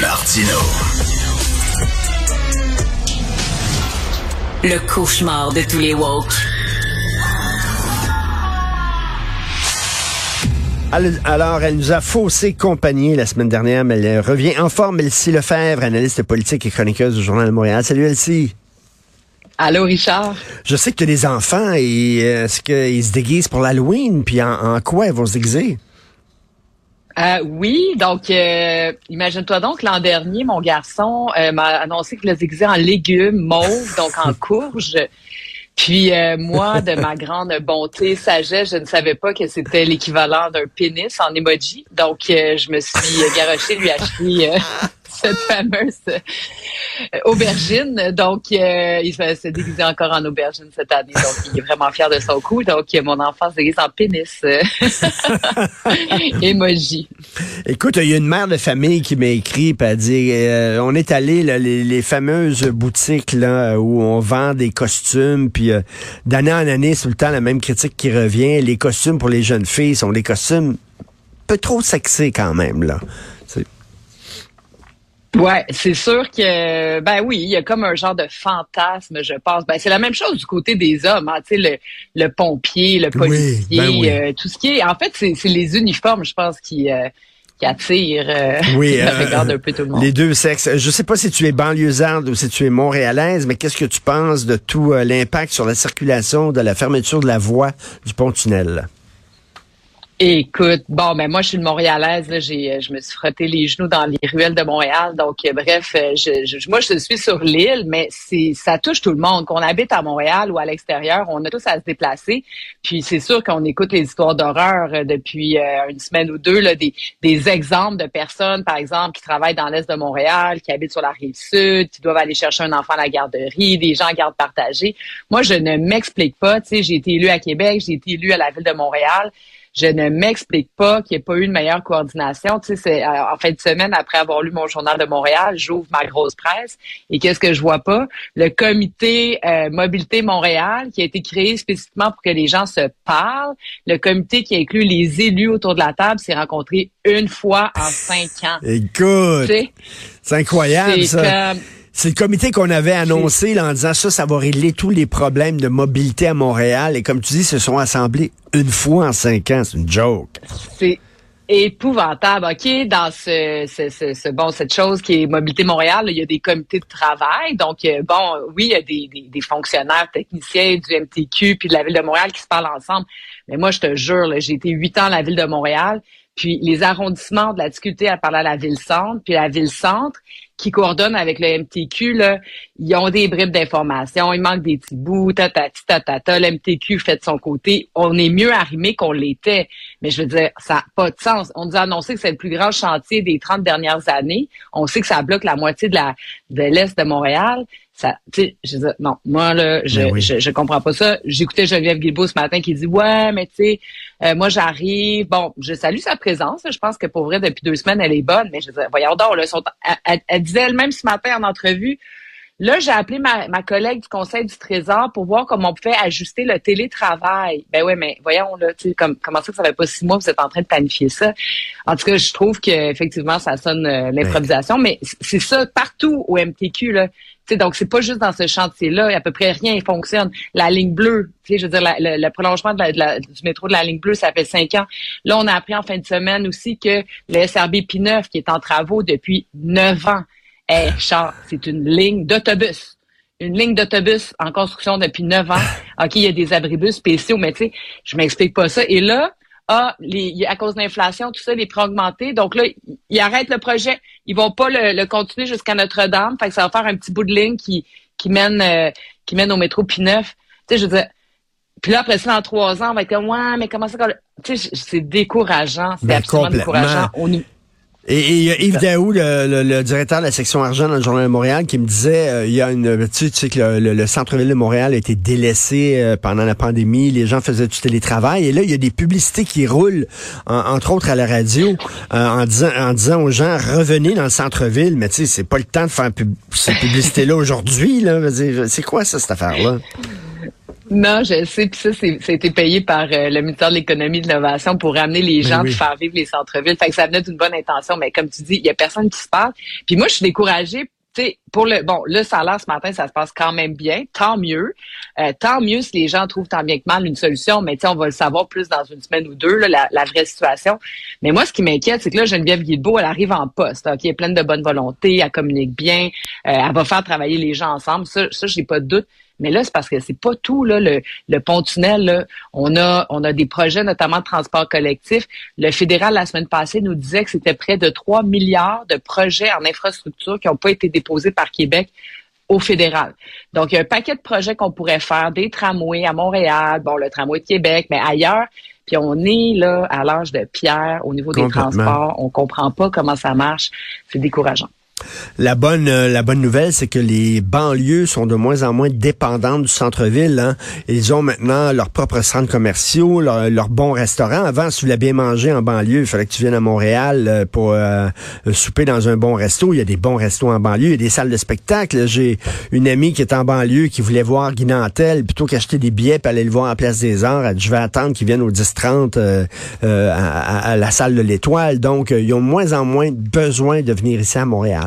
Martino. Le cauchemar de tous les woke. Alors, elle nous a faussé compagnie la semaine dernière, mais elle revient en forme. Elsie Lefebvre, analyste politique et chroniqueuse du Journal de Montréal. Salut Elsie. Allô, Richard. Je sais que tu as des enfants et euh, est-ce qu'ils se déguisent pour l'Halloween? Puis en, quoi ils vont se déguiser? Euh, oui, donc euh, imagine-toi donc l'an dernier, mon garçon m'a annoncé qu'il déguisait en légumes mauves, donc en courge. Puis moi, de ma grande bonté, sagesse, je ne savais pas que c'était l'équivalent d'un pénis en emoji. Donc, je me suis garoché lui acheter cette fameuse euh, aubergine. Donc, euh, il s'est déguisé encore en aubergine cette année. Donc, il est vraiment fier de son coup. Donc, mon enfant se déguise en pénis. Emoji. Écoute, il y a une mère de famille qui m'a écrit et a dit euh, on est allé les, fameuses boutiques là où on vend des costumes puis d'année en année, c'est le temps la même critique qui revient. Les costumes pour les jeunes filles sont des costumes peu trop sexy quand même là. Ouais, c'est sûr que ben oui, il y a comme un genre de fantasme, je pense. Ben c'est la même chose du côté des hommes, hein, tu sais le, le pompier, le policier, ben euh, tout ce qui est. En fait, c'est les uniformes, je pense, qui euh, qui attirent euh, oui, le regard un peu tout le monde. Les deux sexes. Je sais pas si tu es banlieusarde ou si tu es montréalaise, mais qu'est-ce que tu penses de tout l'impact sur la circulation de la fermeture de la voie du pont-tunnel? Écoute, bon, ben moi je suis une Montréalaise, là, j'ai, euh, je me suis frotté les genoux dans les ruelles de Montréal, donc euh, bref, euh, je, moi je suis sur l'île, mais c'est ça touche tout le monde, qu'on habite à Montréal ou à l'extérieur, on a tous à se déplacer, puis c'est sûr qu'on écoute les histoires d'horreur depuis une semaine ou deux, là, des, des exemples de personnes, par exemple, qui travaillent dans l'est de Montréal, qui habitent sur la rive sud, qui doivent aller chercher un enfant à la garderie, des gens en garde partagée. Moi, je ne m'explique pas, tu sais, j'ai été élue à Québec, j'ai été élue à la ville de Montréal je ne m'explique pas qu'il n'y ait pas eu une meilleure coordination. Tu sais, c'est euh, en fin de semaine, après avoir lu mon journal de Montréal, j'ouvre ma grosse presse et qu'est-ce que je vois pas? Le comité euh, Mobilité Montréal qui a été créé spécifiquement pour que les gens se parlent. Le comité qui inclut les élus autour de la table s'est rencontré une fois en cinq ans. Écoute, c'est incroyable ça. C'est le comité qu'on avait annoncé en disant ça, ça va régler tous les problèmes de mobilité à Montréal. Et comme tu dis, se sont assemblés une fois en cinq ans. C'est une joke. C'est épouvantable. OK, dans ce, ce, ce, bon, cette chose qui est Mobilité Montréal, il y a des comités de travail. Donc, euh, bon, oui, il y a des, des, des, fonctionnaires techniciens du MTQ puis de la Ville de Montréal qui se parlent ensemble. Mais moi, je te jure, j'ai été huit ans à la Ville de Montréal. Puis les arrondissements de la difficulté à parler à la ville-centre, puis la ville-centre, qui coordonne avec le MTQ, là, ils ont des bribes d'informations, il manque des petits bouts, tatati, tatata, le MTQ fait de son côté. On est mieux arrimé qu'on l'était. Mais je veux dire, ça n'a pas de sens. On nous a annoncé que c'est le plus grand chantier des 30 dernières années. On sait que ça bloque la moitié de la de l'Est de Montréal. Ça, tu sais, je dis, non, moi, là, je, ben je, je, comprends pas ça. J'écoutais Geneviève Guilbeault ce matin qui dit, ouais, mais tu sais, euh, moi, j'arrive. Bon, je salue sa présence. Je pense que pour vrai, depuis deux semaines, elle est bonne. Mais je dis, voyons donc, là, sont, elle disait elle-même ce matin en entrevue, Là, j'ai appelé ma, ma, collègue du Conseil du Trésor pour voir comment on pouvait ajuster le télétravail. Ben ouais, mais voyons là, tu sais, comme, comment ça que ça fait pas six mois que vous êtes en train de planifier ça? En tout cas, je trouve qu'effectivement, ça sonne euh, l'improvisation, mais c'est ça partout au MTQ là. Sais, donc c'est pas juste dans ce chantier-là, à peu près rien fonctionne. La ligne bleue, tu sais, je veux dire, le, prolongement de la, du métro de la ligne bleue, ça fait cinq ans. Là, on a appris en fin de semaine aussi que le SRB P9, qui est en travaux depuis neuf ans, Hey, Charles, c'est une ligne d'autobus. Une ligne d'autobus en construction depuis neuf ans. OK, il y a des abribus spéciaux, mais tu sais, je m'explique pas ça. Et là, ah, les, à cause de l'inflation, tout ça, les prix ont augmenté. Donc là, ils arrêtent le projet. Ils vont pas le, continuer jusqu'à Notre-Dame. Fait que ça va faire un petit bout de ligne qui, qui mène euh, qui mène au métro P9. Tu sais, je veux dire, puis là, après ça, dans trois ans, on va être comme, ouais, mais comment ça... Tu sais, c'est décourageant. C'est ben, absolument décourageant. On, et, a Yves Daou, le, directeur de la section argent dans le Journal de Montréal, qui me disait, euh, il y a une, tu sais, que le, centre-ville de Montréal a été délaissé euh, pendant la pandémie, les gens faisaient du télétravail, et là, il y a des publicités qui roulent, entre autres à la radio, euh, en, disant, en disant aux gens, revenez dans le centre-ville, mais tu sais, c'est pas le temps de faire ces publicités-là aujourd'hui, là. C'est quoi ça, cette affaire-là? Non, je sais. Puis ça, c'était payé par euh, le ministère de l'Économie et de l'Innovation pour ramener les ben gens, de faire vivre les centres-villes. Fait que ça venait d'une bonne intention. Mais comme tu dis, il y a personne qui se parle. Puis moi, je suis découragée pour le bon, le salaire ce matin, ça se passe quand même bien, tant mieux. Euh, tant mieux si les gens trouvent tant bien que mal une solution, mais on va le savoir plus dans une semaine ou deux, la, vraie situation. Mais moi, ce qui m'inquiète, c'est que là, Geneviève Guilbeault, elle arrive en poste, qui est pleine de bonne volonté, elle communique bien, euh, elle va faire travailler les gens ensemble. Ça, ça j'ai pas de doute. Mais là, c'est parce que c'est pas tout là, le, le pont tunnel. Là. On a on a des projets notamment de transport collectif. Le fédéral la semaine passée nous disait que c'était près de 3 milliards de projets en infrastructure qui n'ont pas été déposés par Québec au fédéral. Donc, il y a un paquet de projets qu'on pourrait faire, des tramways à Montréal, bon, le tramway de Québec, mais ailleurs. Puis on est là à l'âge de pierre au niveau des transports. On comprend pas comment ça marche. C'est décourageant. La bonne, euh, la bonne nouvelle, c'est que les banlieues sont de moins en moins dépendantes du centre-ville. Hein. Ils ont maintenant leurs propres centres commerciaux, leurs leur bons restaurants. Avant, si tu voulais bien manger en banlieue, il fallait que tu viennes à Montréal euh, pour euh, souper dans un bon resto. Il y a des bons restos en banlieue, il y a des salles de spectacle. J'ai une amie qui est en banlieue qui voulait voir Guy plutôt qu'acheter des billets pour aller le voir à Place des Arts. Elle dit, je vais attendre qu'il vienne au 10-30 à, à, la salle de l'Étoile. Donc, ils ont de moins en moins besoin de venir ici à Montréal.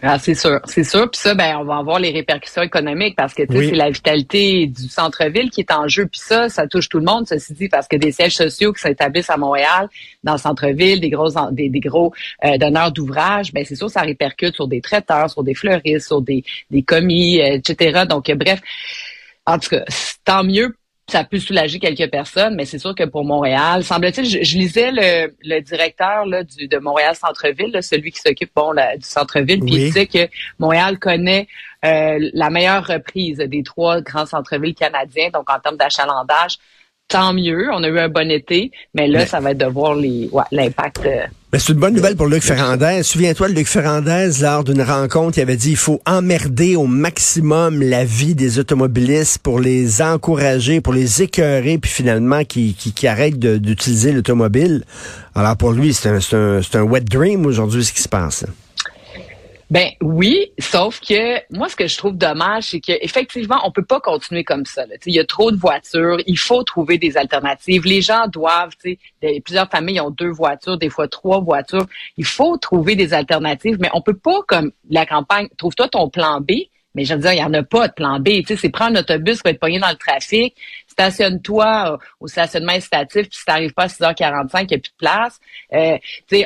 Ah, c'est sûr, c'est sûr. Puis ça, ben, on va avoir les répercussions économiques parce que c'est la vitalité du centre-ville qui est en jeu. Puis ça, ça touche tout le monde, ceci dit, parce que des sièges sociaux qui s'établissent à Montréal, dans le centre-ville, des gros, des, des gros euh, donneurs d'ouvrages, ben c'est sûr, ça répercute sur des traiteurs, sur des fleuristes, sur des, des commis, euh, etc. Donc, bref. En tout cas, tant mieux ça peut soulager quelques personnes, mais c'est sûr que pour Montréal, semble-t-il, je, lisais le, le directeur là, du, de Montréal Centre-Ville, celui qui s'occupe bon du centre-ville, puis il disait que Montréal connaît euh, la meilleure reprise des trois grands centres-villes canadiens, donc en termes d'achalandage tant mieux. On a eu un bon été, mais là, ça va être de voir l'impact. Euh, mais c'est une bonne nouvelle pour Luc Ferrandez. Souviens-toi, Luc Ferrandez, lors d'une rencontre, il avait dit il faut emmerder au maximum la vie des automobilistes pour les encourager, pour les écœurer, puis finalement qui, qui, arrêtent d'utiliser l'automobile. Alors pour lui, c'est un, un, un wet dream aujourd'hui ce qui se passe. Ben oui, sauf que moi, ce que je trouve dommage, c'est qu'effectivement, on peut pas continuer comme ça. Il y a trop de voitures, il faut trouver des alternatives. Les gens doivent, plusieurs familles ont deux voitures, des fois trois voitures. Il faut trouver des alternatives, mais on peut pas, comme la campagne, trouve-toi ton plan B. Mais je veux dire, il n'y en a pas de plan B. Tu sais, c'est prendre un autobus pour être pogné dans le trafic, stationne-toi euh, au stationnement incitatif, puis si t'arrives pas à 6h45, il n'y a plus de place. Euh,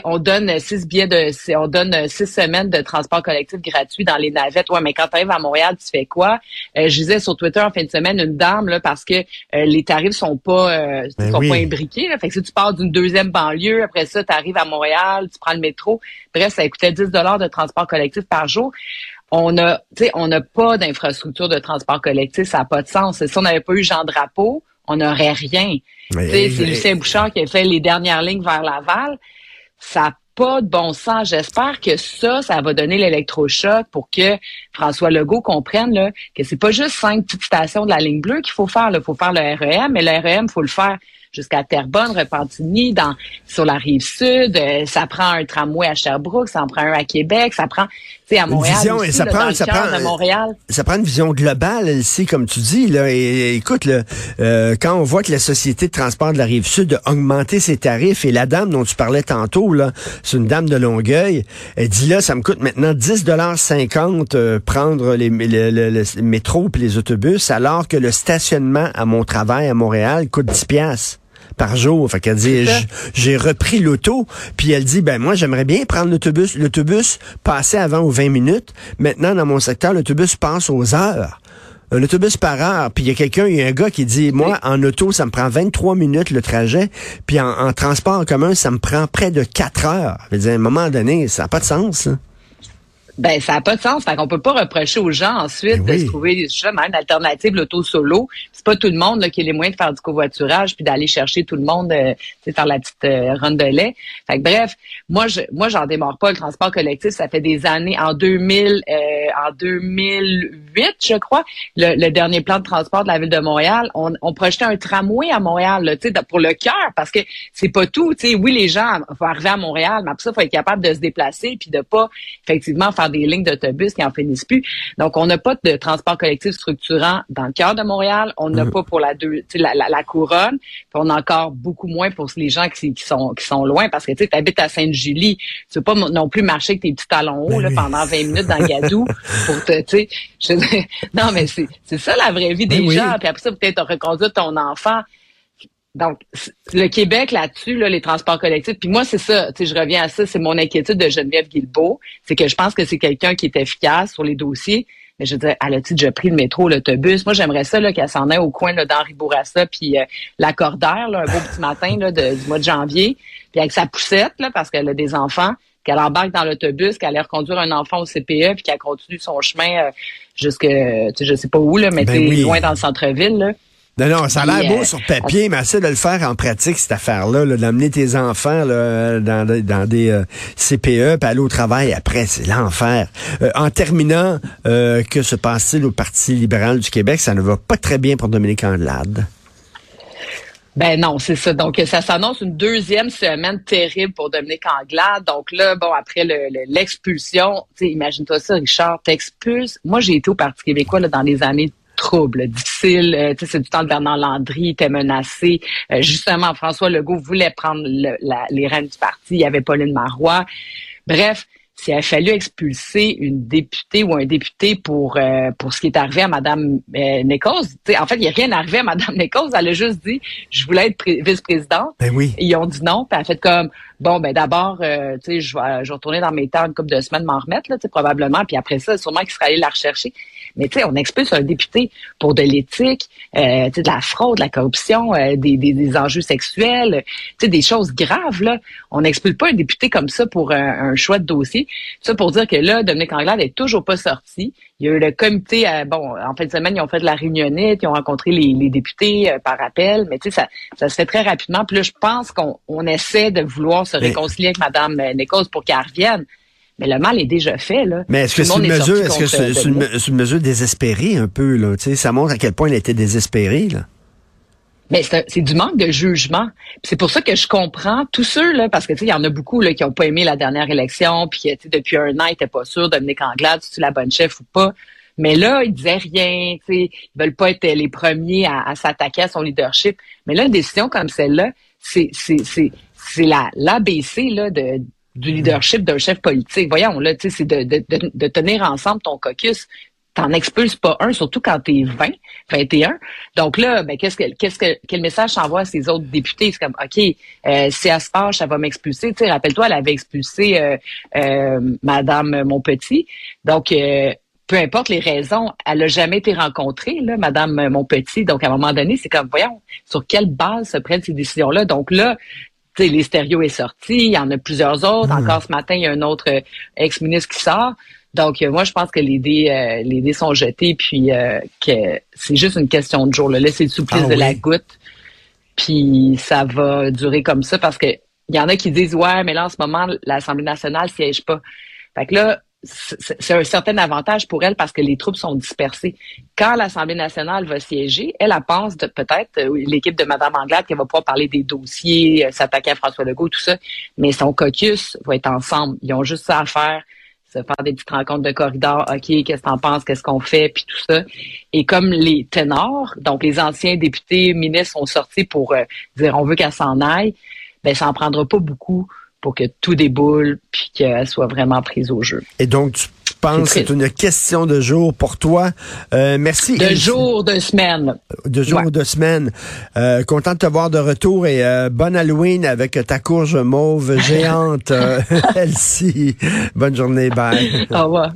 on donne six billets de, on donne six semaines de transport collectif gratuit dans les navettes. Ouais, mais quand tu arrives à Montréal, tu fais quoi? Euh, je disais sur Twitter en fin de semaine une dame, là, parce que euh, les tarifs sont pas, ben sont pas imbriqués. Là. Fait que si tu pars d'une deuxième banlieue, après ça, tu arrives à Montréal, tu prends le métro. Bref, ça coûtait 10 dollars de transport collectif par jour on a, on n'a pas d'infrastructure de transport collectif, ça n'a pas de sens. Si on n'avait pas eu Jean Drapeau, on n'aurait rien. C'est Lucien Bouchard qui a fait les dernières lignes vers Laval. Ça n'a pas de bon sens. J'espère que ça, ça va donner l'électrochoc pour que François Legault comprenne là, que c'est pas juste cinq petites stations de la ligne bleue qu'il faut faire. Il faut faire le REM, mais le REM, il faut le faire jusqu'à Terrebonne, Repentigny, dans sur la rive sud. Euh, ça prend un tramway à Sherbrooke, ça en prend un à Québec, ça prend, tu sais, à Montréal. Une vision, ça, prend, ça, prend, Montréal. ça prend une vision globale ici, comme tu dis. Là, et, écoute, là, euh, quand on voit que la société de transport de la rive sud a augmenté ses tarifs, et la dame dont tu parlais tantôt, là, c'est une dame de Longueuil, elle dit là, ça me coûte maintenant 10,50 euh, prendre les, les, métros et les autobus, alors que le stationnement à mon travail à Montréal coûte 10 piastres par jour. Fait qu'elle dit, j'ai repris l'auto, puis elle dit, ben moi j'aimerais bien prendre l'autobus. L'autobus passait avant aux 20 minutes. Maintenant, dans mon secteur, l'autobus passe aux heures. Un autobus par heure, puis il y a quelqu'un, il y a un gars qui dit, moi, en auto, ça me prend 23 minutes le trajet, puis en, transport en commun, ça me prend près de 4 heures. Je veux dire, à un moment donné, ça n'a pas de sens. Ben, ça n'a pas de sens. Fait qu'on peut pas reprocher aux gens ensuite ben de se trouver justement une alternative, l'auto solo. C'est pas tout le monde là, qui a les moyens de faire du covoiturage puis d'aller chercher tout le monde, euh, faire la petite euh, ronde de lait. Fait que, bref, moi, je, moi, j'en démarre pas le transport collectif. Ça fait des années. En 2000, euh, en 2008, je crois, le, dernier plan de transport de la ville de Montréal, on, on projetait un tramway à Montréal, là, pour le cœur, parce que c'est pas tout. sais, oui, les gens vont arriver à Montréal, mais après ça, il faut être capable de se déplacer puis de pas effectivement faire par des lignes d'autobus qui en finissent plus. Donc, on n'a pas de transport collectif structurant dans le cœur de Montréal. On n'a mm. pas pour la, deux, la, la, couronne. Puis on a encore beaucoup moins pour les gens qui, qui sont qui sont loin parce que tu habites à Sainte-Julie. Tu veux pas non plus marcher avec tes petits talons hauts ben pendant 20 minutes dans Gadou pour te, tu sais, non mais c'est c'est ça la vraie vie ben des gens. Puis après ça peut-être reconduire ton enfant. Donc, le Québec là-dessus, là, les transports collectifs, puis moi, c'est ça, tu sais, je reviens à ça, c'est mon inquiétude de Geneviève Guilbeault, c'est que je pense que c'est quelqu'un qui est efficace sur les dossiers, mais je disais, elle a-tu déjà pris le métro, l'autobus? Moi, j'aimerais ça qu'elle s'en aille au coin d'Henri Bourassa, puis euh, la Cordaire, là, un beau petit matin là, du mois de janvier, puis avec sa poussette, là, parce qu'elle a des enfants, qu'elle embarque dans l'autobus, qu'elle allait reconduire un enfant au CPE, puis qu'elle continue son chemin euh, jusque, je sais pas où, là, mais ben loin dans le centre-ville. Là. Non, non, ça a l'air beau euh, sur papier, mais assez de le faire en pratique, cette affaire-là, d'amener tes enfants là, dans, dans des euh, CPE, puis aller au travail après, c'est l'enfer. Euh, en terminant, que se passe-t-il au Parti libéral du Québec? Ça ne va pas très bien pour Dominique Andelade. Ben non, c'est ça. Donc, ça s'annonce une deuxième semaine terrible pour Dominique Anglade. Donc là, bon, après l'expulsion, le, imagine-toi ça, Richard, t'expulses. Moi, j'ai été au Parti québécois là, dans les années trouble, difficile. Euh, c'est du temps de Bernard Landry, était menacé. Euh, justement, François Legault voulait prendre les rênes du parti. Il y avait Pauline Marois. Bref, s'il a fallu expulser une députée ou un député pour euh, pour ce qui est arrivé à Madame euh, Nichols, en fait, il n'y a rien arrivé à Madame Nichols. Elle a juste dit, je voulais être vice-présidente. Ben oui. ils ont dit non. Puis elle a fait comme, bon, ben d'abord, euh, tu sais, je vais, je retourner dans mes temps une couple de semaines m'en remettre, là, probablement. Puis après ça, sûrement qu'il serait allé la rechercher. Mais tu sais, on expulse un député pour de l'éthique, euh, de la fraude, de la corruption, euh, des, des, des, enjeux sexuels, tu sais, des choses graves, là. On n'expulse pas un député comme ça pour un, choix de dossier. Ça pour dire que là, Dominique Anglade est toujours pas sorti. Il y a eu le comité, euh, bon, en fin de semaine, ils ont fait de la réunionnette, ils ont rencontré les, les députés euh, par appel, mais tu sais, ça, ça se fait très rapidement. Puis là, je pense qu'on on essaie de vouloir se réconcilier avec Mme Nichols pour qu'elle revienne. Mais le mal est déjà fait, là. Mais est-ce que c'est une mesure, est-ce que c'est une, mesure désespérée un peu, là? Tu sais, ça montre à quel point elle était désespérée, là. Mais c'est du manque de jugement. C'est pour ça que je comprends tous ceux là, parce que tu sais, il y en a beaucoup là qui ont pas aimé la dernière élection, puis tu depuis un an ils étaient pas sûrs Dominique Anglade, si tu la bonne chef ou pas. Mais là, ils disaient rien, tu sais, ils veulent pas être les premiers à, s'attaquer à son leadership. Mais là, une décision comme celle-là, c'est c'est c'est c'est la l'ABC là de du leadership d'un chef politique. Voyons, là, tu sais, c'est de, de, de, tenir ensemble ton caucus. T'en expulses pas un, surtout quand t'es 20, 21. Donc là, ben, qu'est-ce que, qu'est-ce que, quel message t'envoie à ces autres députés? C'est comme, OK, euh, si elle se fâche, ça va m'expulser. Tu sais, rappelle-toi, elle avait expulsé euh, euh, Madame Monpetit. Donc, euh, peu importe les raisons, elle a jamais été rencontrée, là, Madame Monpetit. Donc, à un moment donné, c'est comme, voyons, sur quelle base se prennent ces décisions-là? Donc là, sais, les stéréos est sorti, il y en a plusieurs autres. Hmm. Encore ce matin, il y a un autre euh, ex-ministre qui sort. Donc, euh, moi, je pense que les dés, euh, les dés sont jetés, puis que c'est juste une question de jour. Là. Laissez le souplesse ah de la goutte, puis ça va durer comme ça parce que il y en a qui disent ouais, mais là en ce moment l'Assemblée nationale siège pas. Fait que là, c'est un certain avantage pour elle parce que les troupes sont dispersées. Quand l'Assemblée nationale va siéger, elle, elle pense peut-être, euh, l'équipe de Mme Anglade, qui va pouvoir parler des dossiers, euh, s'attaquer à François Legault, tout ça, mais son caucus va être ensemble. Ils ont juste ça à faire, faire des petites rencontres de corridor, OK, qu'est-ce que t'en penses, qu'est-ce qu'on fait, puis tout ça. Et comme les ténors, donc les anciens députés, ministres sont sortis pour euh, dire on veut qu'elle s'en aille, ben ça en prendra pas beaucoup pour que tout déboule puis qu'elle soit vraiment prise au jeu. Et donc, tu penses que c'est une question de jour pour toi. Euh, merci. De jour, de semaine. De jour, de semaine. Euh, content de te voir de retour et euh, bonne Halloween avec ta courge mauve géante, Elsie. Bonne journée, bye. Au revoir.